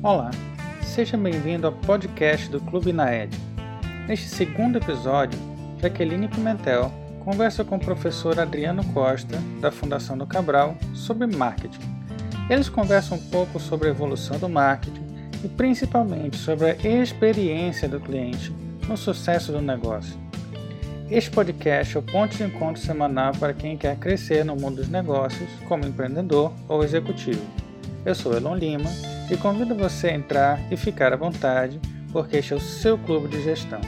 Olá, seja bem-vindo ao podcast do Clube Naed. Neste segundo episódio, Jaqueline Pimentel conversa com o professor Adriano Costa, da Fundação do Cabral, sobre marketing. Eles conversam um pouco sobre a evolução do marketing e principalmente sobre a experiência do cliente no sucesso do negócio. Este podcast é o ponto de encontro semanal para quem quer crescer no mundo dos negócios como empreendedor ou executivo. Eu sou Elon Lima e convido você a entrar e ficar à vontade, porque este é o seu clube de gestão.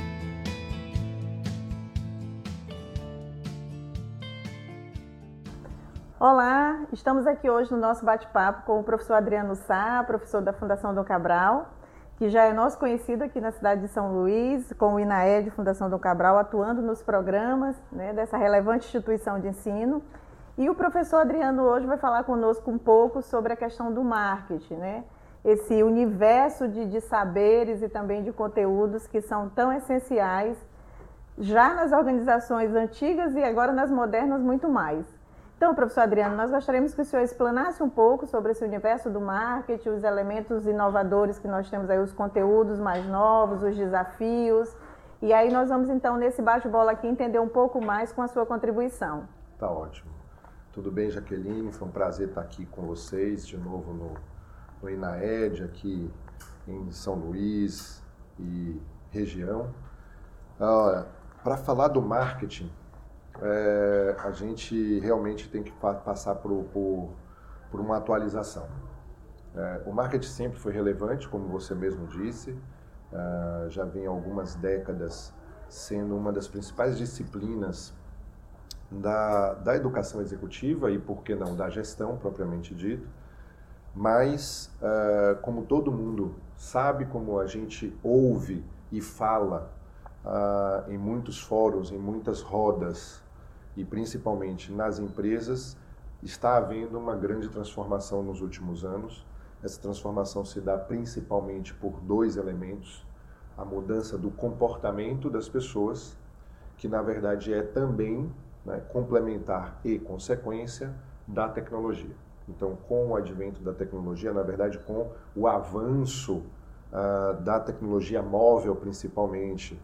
Olá, estamos aqui hoje no nosso bate-papo com o professor Adriano Sá, professor da Fundação Dom Cabral, que já é nosso conhecido aqui na cidade de São Luís, com o INAED, Fundação Dom Cabral, atuando nos programas né, dessa relevante instituição de ensino. E o professor Adriano hoje vai falar conosco um pouco sobre a questão do marketing, né? Esse universo de, de saberes e também de conteúdos que são tão essenciais já nas organizações antigas e agora nas modernas muito mais. Então, professor Adriano, nós gostaríamos que o senhor explanasse um pouco sobre esse universo do marketing, os elementos inovadores que nós temos aí, os conteúdos mais novos, os desafios. E aí nós vamos então nesse bate-bola aqui entender um pouco mais com a sua contribuição. Tá ótimo. Tudo bem, Jaqueline? Foi um prazer estar aqui com vocês de novo no no INAED aqui em São Luís e região. Para falar do marketing, é, a gente realmente tem que passar por, por, por uma atualização. É, o marketing sempre foi relevante, como você mesmo disse, é, já vem algumas décadas sendo uma das principais disciplinas da, da educação executiva e, por que não, da gestão propriamente dito. Mas, uh, como todo mundo sabe, como a gente ouve e fala uh, em muitos fóruns, em muitas rodas, e principalmente nas empresas, está havendo uma grande transformação nos últimos anos. Essa transformação se dá principalmente por dois elementos: a mudança do comportamento das pessoas, que na verdade é também né, complementar e consequência da tecnologia. Então, com o advento da tecnologia, na verdade, com o avanço uh, da tecnologia móvel, principalmente,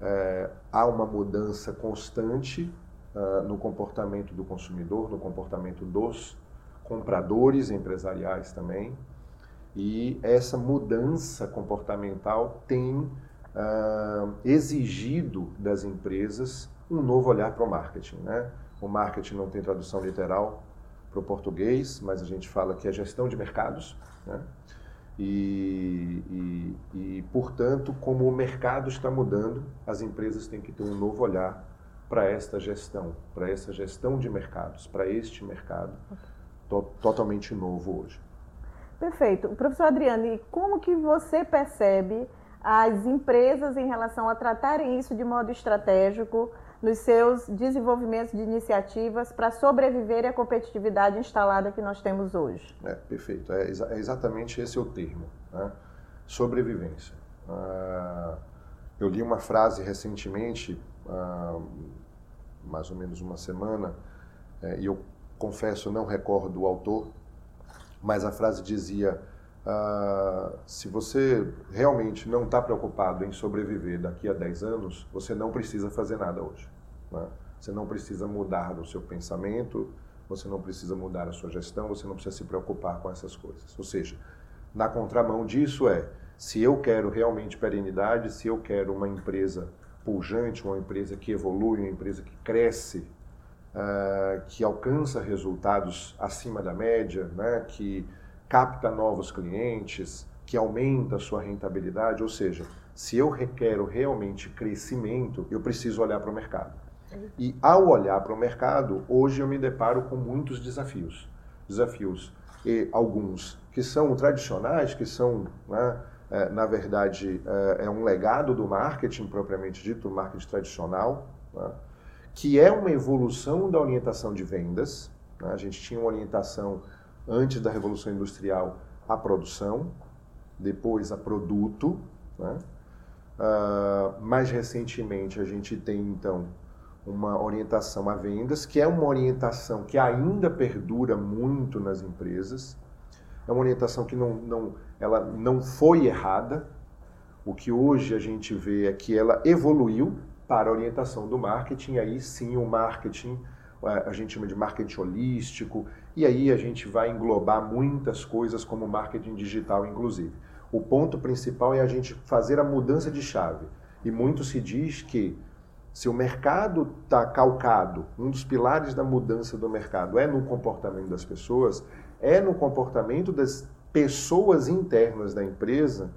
uh, há uma mudança constante uh, no comportamento do consumidor, no comportamento dos compradores empresariais também. E essa mudança comportamental tem ah, exigido das empresas um novo olhar para o marketing. Né? O marketing não tem tradução literal, para o português, mas a gente fala que é gestão de mercados. Né? E, e, e, portanto, como o mercado está mudando, as empresas têm que ter um novo olhar para esta gestão, para essa gestão de mercados, para este mercado to totalmente novo hoje. Perfeito. Professor Adriano, e como que você percebe as empresas em relação a tratarem isso de modo estratégico, nos seus desenvolvimentos de iniciativas para sobreviver à competitividade instalada que nós temos hoje. É, perfeito. É, é exatamente esse o termo. Né? Sobrevivência. Ah, eu li uma frase recentemente, ah, mais ou menos uma semana, é, e eu confesso, não recordo o autor, mas a frase dizia: ah, se você realmente não está preocupado em sobreviver daqui a 10 anos, você não precisa fazer nada hoje. Né? Você não precisa mudar o seu pensamento, você não precisa mudar a sua gestão, você não precisa se preocupar com essas coisas. Ou seja, na contramão disso é, se eu quero realmente perenidade, se eu quero uma empresa pujante, uma empresa que evolui, uma empresa que cresce, uh, que alcança resultados acima da média, né, que capta novos clientes, que aumenta a sua rentabilidade, ou seja, se eu requero realmente crescimento, eu preciso olhar para o mercado. E ao olhar para o mercado, hoje eu me deparo com muitos desafios. Desafios, e alguns que são tradicionais, que são, né, é, na verdade, é, é, um legado do marketing propriamente dito, do marketing tradicional, né, que é uma evolução da orientação de vendas. Né, a gente tinha uma orientação antes da Revolução Industrial à produção, depois a produto. Né? Uh, mais recentemente, a gente tem, então, uma orientação a vendas, que é uma orientação que ainda perdura muito nas empresas, é uma orientação que não, não, ela não foi errada. O que hoje a gente vê é que ela evoluiu para a orientação do marketing, aí sim o marketing, a gente chama de marketing holístico, e aí a gente vai englobar muitas coisas como marketing digital, inclusive. O ponto principal é a gente fazer a mudança de chave. E muito se diz que se o mercado está calcado, um dos pilares da mudança do mercado é no comportamento das pessoas, é no comportamento das pessoas internas da empresa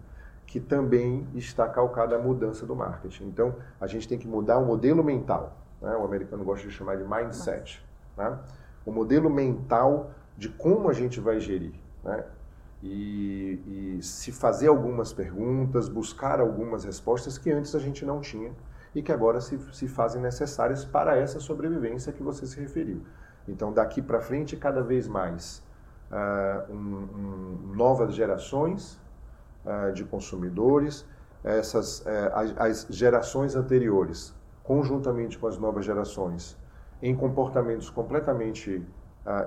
que também está calcada a mudança do marketing. Então, a gente tem que mudar o modelo mental. Né? O americano gosta de chamar de mindset. Né? O modelo mental de como a gente vai gerir. Né? E, e se fazer algumas perguntas, buscar algumas respostas que antes a gente não tinha e que agora se, se fazem necessárias para essa sobrevivência que você se referiu. Então, daqui para frente, cada vez mais, uh, um, um, novas gerações uh, de consumidores, essas, uh, as, as gerações anteriores, conjuntamente com as novas gerações, em comportamentos completamente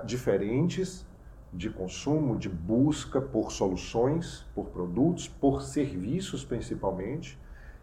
diferentes de consumo, de busca por soluções, por produtos, por serviços principalmente,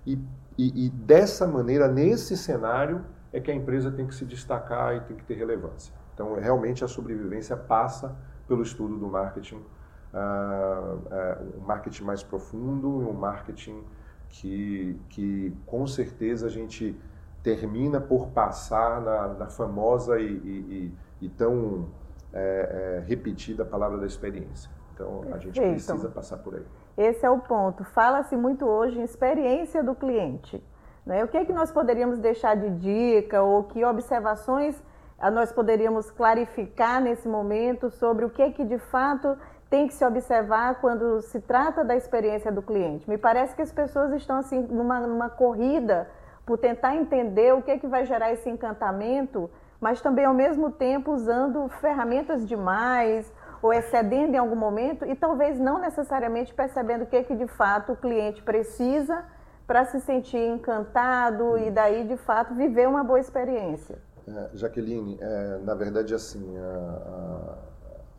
e, e, e, dessa maneira, nesse cenário, é que a empresa tem que se destacar e tem que ter relevância. Então, realmente, a sobrevivência passa pelo estudo do marketing, uh, uh, um marketing mais profundo, um marketing que, que com certeza a gente termina por passar na, na famosa e, e, e tão é, é, repetida palavra da experiência. Então, a gente precisa passar por aí. Esse é o ponto. Fala-se muito hoje em experiência do cliente. Né? O que é que nós poderíamos deixar de dica ou que observações ah, nós poderíamos clarificar nesse momento sobre o que é que de fato tem que se observar quando se trata da experiência do cliente. Me parece que as pessoas estão assim numa, numa corrida por tentar entender o que é que vai gerar esse encantamento, mas também ao mesmo tempo usando ferramentas demais, ou excedendo em algum momento e talvez não necessariamente percebendo o que, é que de fato o cliente precisa para se sentir encantado e daí de fato viver uma boa experiência. É, Jaqueline, é, na verdade assim, a,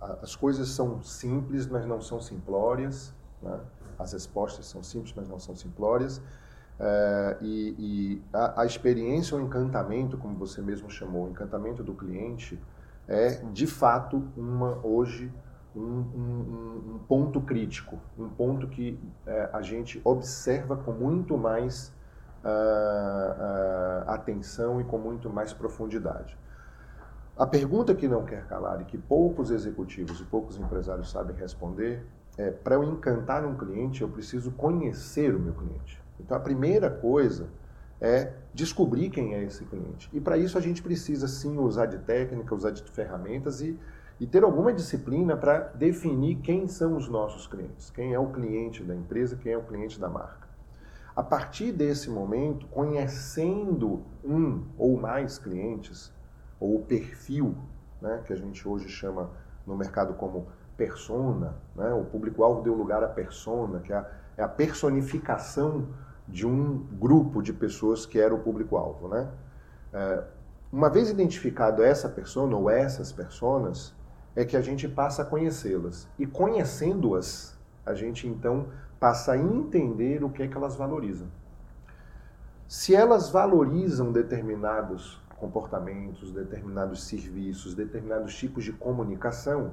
a, as coisas são simples, mas não são simplórias. Né? As respostas são simples, mas não são simplórias. É, e, e a, a, experiência, o encantamento, como você mesmo chamou, o encantamento do cliente, é de fato uma hoje um, um, um ponto crítico, um ponto que é, a gente observa com muito mais uh, uh, atenção e com muito mais profundidade. A pergunta que não quer calar e que poucos executivos e poucos empresários sabem responder é: para eu encantar um cliente, eu preciso conhecer o meu cliente. Então, a primeira coisa é descobrir quem é esse cliente. E para isso a gente precisa sim usar de técnica, usar de ferramentas e, e ter alguma disciplina para definir quem são os nossos clientes, quem é o cliente da empresa, quem é o cliente da marca. A partir desse momento, conhecendo um ou mais clientes, ou o perfil, né, que a gente hoje chama no mercado como persona, né, o público-alvo deu lugar à persona, que é a, é a personificação de um grupo de pessoas que era o público-alvo. Né? É, uma vez identificado essa persona ou essas personas, é que a gente passa a conhecê-las. E conhecendo-as, a gente então passa a entender o que é que elas valorizam. Se elas valorizam determinados comportamentos, determinados serviços, determinados tipos de comunicação,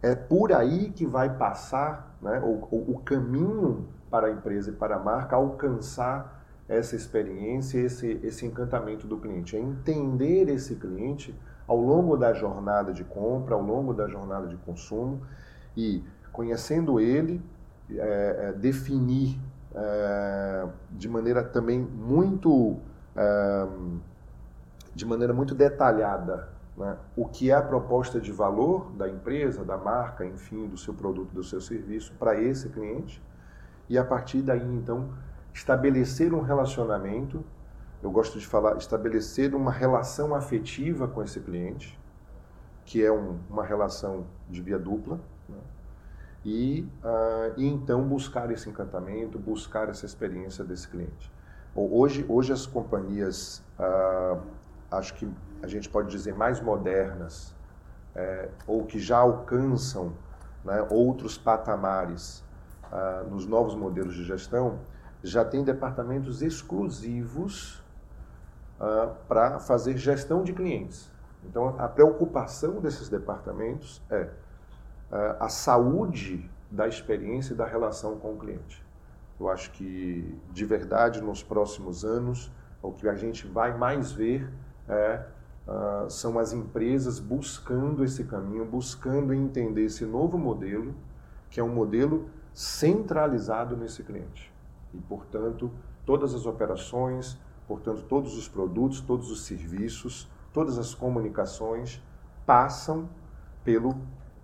é por aí que vai passar né, o, o, o caminho para a empresa e para a marca alcançar essa experiência, esse, esse encantamento do cliente. É entender esse cliente ao longo da jornada de compra, ao longo da jornada de consumo e, conhecendo ele, é, é, definir é, de maneira também muito é, de maneira muito detalhada né, o que é a proposta de valor da empresa, da marca, enfim, do seu produto, do seu serviço para esse cliente e a partir daí então estabelecer um relacionamento. Eu gosto de falar estabelecer uma relação afetiva com esse cliente, que é um, uma relação de via dupla, né? e, uh, e então buscar esse encantamento, buscar essa experiência desse cliente. Hoje, hoje as companhias, uh, acho que a gente pode dizer mais modernas, é, ou que já alcançam né, outros patamares nos novos modelos de gestão, já tem departamentos exclusivos ah, para fazer gestão de clientes. Então, a preocupação desses departamentos é ah, a saúde da experiência e da relação com o cliente. Eu acho que, de verdade, nos próximos anos, o que a gente vai mais ver é, uh, são as empresas buscando esse caminho, buscando entender esse novo modelo, que é um modelo centralizado nesse cliente. E, portanto, todas as operações, portanto, todos os produtos, todos os serviços, todas as comunicações passam pelo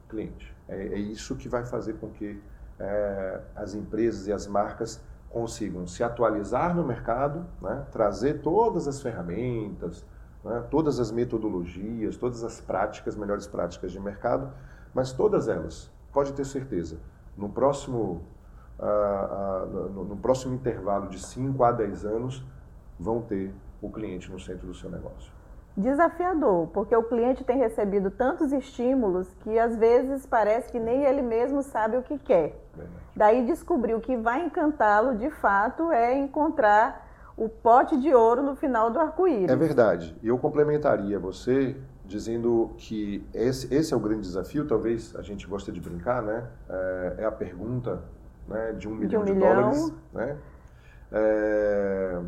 cliente. É, é isso que vai fazer com que é, as empresas e as marcas consigam se atualizar no mercado, né, trazer todas as ferramentas, né, todas as metodologias, todas as práticas, melhores práticas de mercado, mas todas elas, pode ter certeza, no próximo, ah, ah, no, no próximo intervalo de 5 a 10 anos, vão ter o cliente no centro do seu negócio desafiador, porque o cliente tem recebido tantos estímulos que às vezes parece que nem ele mesmo sabe o que quer. Daí descobrir o que vai encantá-lo de fato é encontrar o pote de ouro no final do arco-íris. É verdade. E eu complementaria você dizendo que esse, esse, é o grande desafio, talvez a gente gosta de brincar, né? É, é a pergunta né, de um milhão de, um de milhão. dólares. Né? É,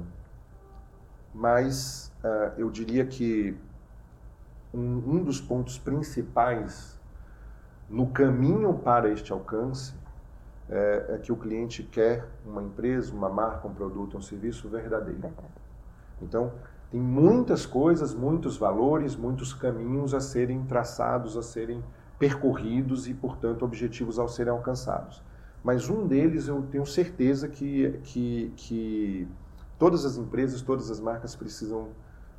mas uh, eu diria que um, um dos pontos principais no caminho para este alcance é, é, que o cliente quer uma empresa, uma marca, um produto, um serviço verdadeiro. Então, tem muitas coisas, muitos valores, muitos caminhos a serem traçados, a serem percorridos e, portanto, objetivos a serem alcançados. Mas um deles eu tenho certeza que, que, que todas as empresas, todas as marcas precisam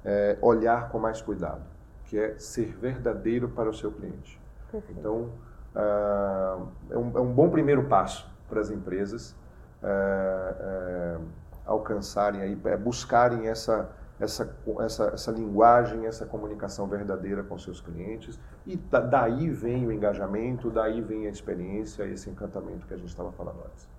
é, olhar com mais cuidado, que é ser verdadeiro para o seu cliente. Perfeito. Então, uh, é, um, é, um, bom primeiro passo para as empresas uh, uh, alcançarem, aí, é, buscarem essa, essa, essa, essa linguagem, essa comunicação verdadeira com seus clientes. E daí vem o engajamento, daí vem a experiência, esse encantamento que a gente estava falando antes.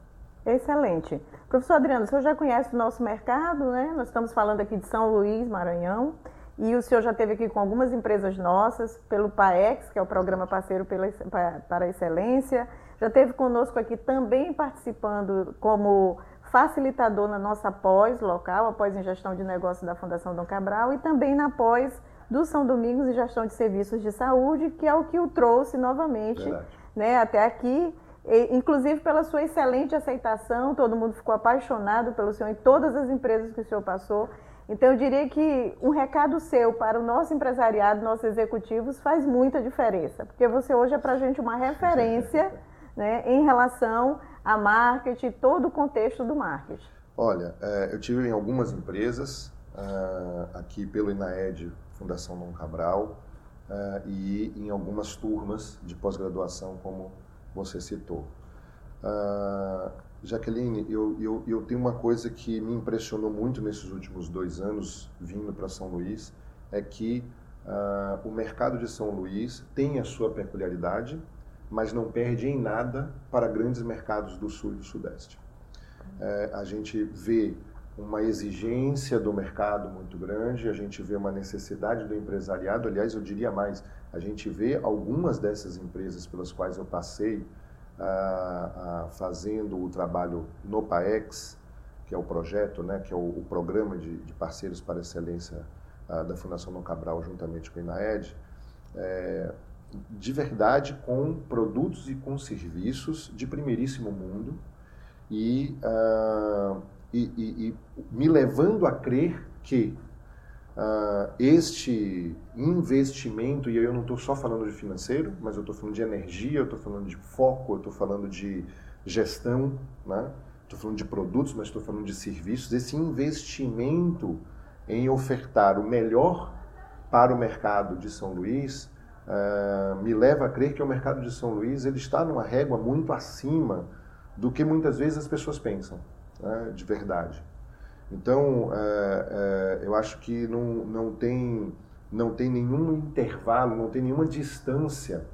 Excelente. Professor Adriano, o senhor já conhece o nosso mercado, né? Nós estamos falando aqui de São Luís, Maranhão, e o senhor já esteve aqui com algumas empresas nossas, pelo PAEX, que é o Programa Parceiro para a Excelência, já esteve conosco aqui também participando como facilitador na nossa pós local, a pós em gestão de negócios da Fundação Dom Cabral, e também na pós do São Domingos e gestão de serviços de saúde, que é o que o trouxe novamente né, até aqui. Inclusive pela sua excelente aceitação, todo mundo ficou apaixonado pelo senhor em todas as empresas que o senhor passou. Então, eu diria que um recado seu para o nosso empresariado, nossos executivos, faz muita diferença, porque você hoje é para a gente uma referência né, em relação a marketing, todo o contexto do marketing. Olha, é, eu tive em algumas empresas, aqui pelo INAED, Fundação Dom Cabral, e em algumas turmas de pós-graduação como você citou. Jaqueline, eu, eu, eu tenho uma coisa que me impressionou muito nesses últimos dois anos vindo para São Luís, é que uh, o mercado de São Luís tem a sua peculiaridade, mas não perde em nada para grandes mercados do Sul e do Sudeste. Uh, a gente vê uma exigência do mercado muito grande, a gente vê uma necessidade do empresariado, aliás, eu diria mais, a gente vê algumas dessas empresas pelas quais eu passei ah, ah, fazendo o trabalho no PAEX, que é o projeto, né, que é o, o programa de, de, parceiros para excelência ah, da Fundação Dom Cabral, juntamente com a INAED, é, de verdade com produtos e com serviços de primeiríssimo mundo e uh, e, e, e me levando a crer que uh, este investimento, e eu não estou só falando de financeiro, mas eu estou falando de energia, eu estou falando de foco, eu estou falando de gestão, né? estou falando de produtos, mas estou falando de serviços, esse investimento em ofertar o melhor para o mercado de São Luís uh, me leva a crer que o mercado de São Luís ele está numa régua muito acima do que muitas vezes as pessoas pensam né, de verdade. Então, é, é, eu acho que não, não, tem, não tem nenhum intervalo, não tem nenhuma distância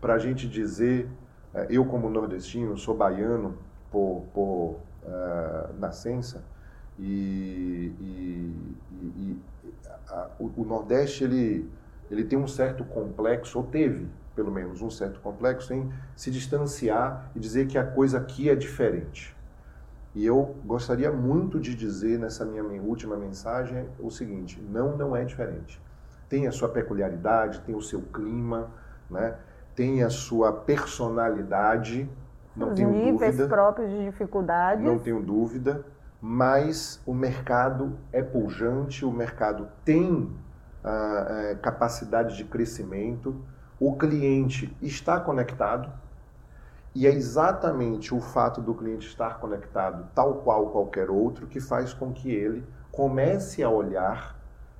para a gente dizer eu, como nordestino, sou baiano por, por uh, nascença e, e, e a, o, o, Nordeste ele, ele tem um certo complexo, ou teve pelo menos um certo complexo, em se distanciar e dizer que a coisa aqui é diferente. E eu gostaria muito de dizer nessa minha última mensagem o seguinte: não, não é diferente. Tem a sua peculiaridade, tem o seu clima, né? tem a sua personalidade, não Os tenho níveis dúvida. próprios de dificuldades. Não tenho dúvida, mas o mercado é pujante, o mercado tem a, a eh, capacidade de crescimento, o cliente está conectado, e é exatamente o fato do cliente estar conectado, tal qual qualquer outro, que faz com que ele comece a olhar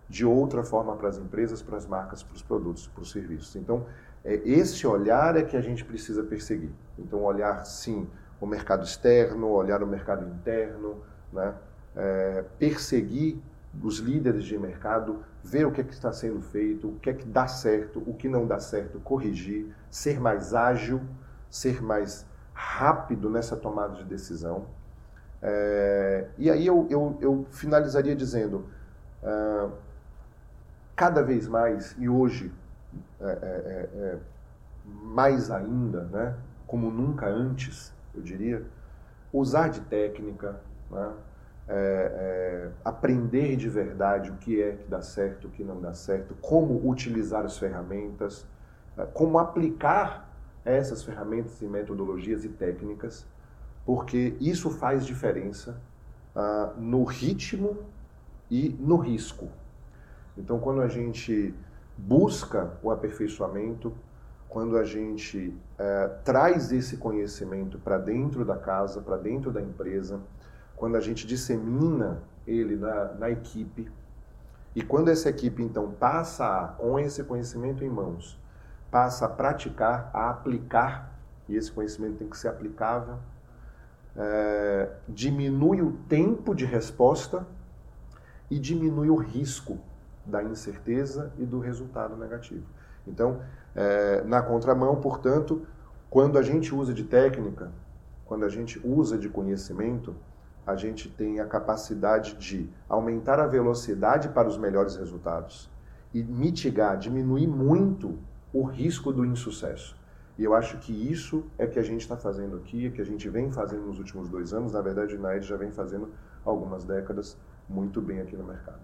de outra forma para as empresas, para as marcas, para os produtos, para os serviços. Então, é, esse olhar é que a gente precisa perseguir. Então, olhar, sim, o mercado externo, olhar o mercado interno, né? É, perseguir os líderes de mercado, ver o que, é que está sendo feito, o que é que dá certo, o que não dá certo, corrigir, ser mais ágil, ser mais rápido nessa tomada de decisão. É, e aí eu, eu, eu, finalizaria dizendo, uh, cada vez mais, e hoje é, é, é, é, mais ainda, né, como nunca antes, eu diria, usar de técnica, né, é, é, aprender de verdade o que é que dá certo, o que não dá certo, como utilizar as ferramentas, como aplicar essas ferramentas e metodologias e técnicas, porque isso faz diferença uh, no ritmo e no risco. Então, quando a gente busca o aperfeiçoamento, quando a gente uh, traz esse conhecimento para dentro da casa, para dentro da empresa, quando a gente dissemina ele na, na equipe, e quando essa equipe então passa a, com esse conhecimento em mãos, passa a praticar, a aplicar, e esse conhecimento tem que ser aplicável, é, diminui o tempo de resposta e diminui o risco da incerteza e do resultado negativo. Então, é, na contramão, portanto, quando a gente usa de técnica, quando a gente usa de conhecimento, a gente tem a capacidade de aumentar a velocidade para os melhores resultados e mitigar, diminuir muito o risco do insucesso. E eu acho que isso é que a gente está fazendo aqui, é que a gente vem fazendo nos últimos dois anos. Na verdade, o Naed já vem fazendo algumas décadas muito bem aqui no mercado.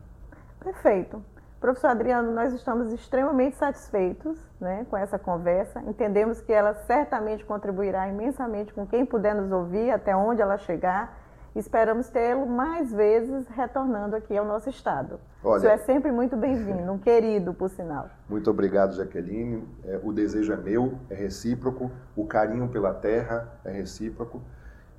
Perfeito. Professor Adriano, nós estamos extremamente satisfeitos né, com essa conversa. Entendemos que ela certamente contribuirá imensamente com quem puder nos ouvir, até onde ela chegar Esperamos tê-lo mais vezes retornando aqui ao nosso estado. Olha, Isso é sempre muito bem-vindo, um querido, por sinal. Muito obrigado, Jaqueline. É, o desejo é meu, é recíproco. O carinho pela terra é recíproco.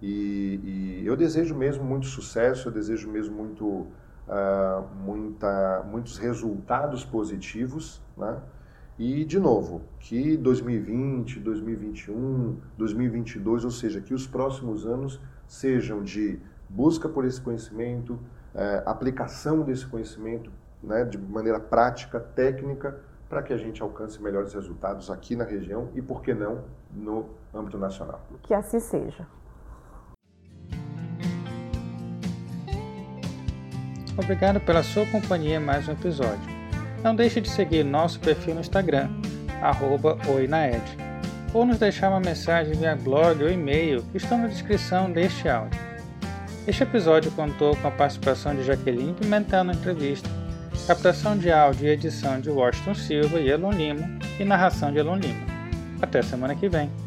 E, e eu desejo mesmo muito sucesso, eu desejo mesmo muito, uh, muita, muitos resultados positivos, né? E, de novo, que 2020, 2021, 2022, ou seja, que os próximos anos sejam de busca por esse conhecimento, é, aplicação desse conhecimento né, de maneira prática, técnica, para que a gente alcance melhores resultados aqui na região e, por que não, no âmbito nacional. Que assim seja. Obrigado pela sua companhia em mais um episódio. Não deixe de seguir nosso perfil no Instagram, arroba oinaed ou nos deixar uma mensagem via blog ou e-mail que estão na descrição deste áudio. Este episódio contou com a participação de Jaqueline Pimentel na entrevista, captação de áudio e edição de Washington Silva e Elon Lima e narração de Elon Lima. Até semana que vem.